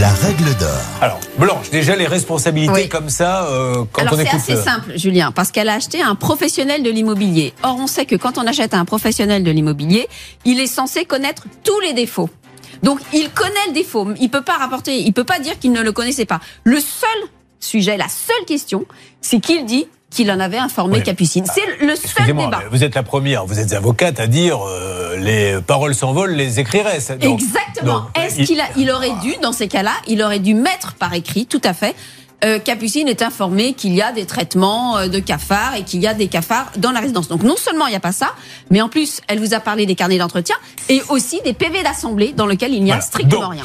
La règle d'or. Alors, Blanche, déjà les responsabilités Oui. comme ça, euh, quand Alors on est c'est assez couple. simple, Julien, parce qu'elle a acheté un professionnel de l'immobilier. Or, on sait que quand on achète à un professionnel de l'immobilier, il est censé connaître tous les défauts. Donc, il connaît le défaut. Il peut pas rapporter, il peut pas dire qu'il ne le connaissait pas. Le seul sujet, la seule question, c'est qu'il dit qu'il en avait informé Oui. Capucine. C'est le seul débat. vous êtes la première, vous êtes avocate à dire euh, les paroles s'envolent, les écrirait. Donc- Exactement. Est-ce il- qu'il a, il aurait dû, dans ces cas-là, il aurait dû mettre par écrit, tout à fait. Euh, Capucine est informée qu'il y a des traitements euh, de cafards et qu'il y a des cafards dans la résidence. Donc non seulement il n'y a pas ça, mais en plus elle vous a parlé des carnets d'entretien et aussi des PV d'assemblée dans lesquels il n'y a Voilà. strictement Donc, rien.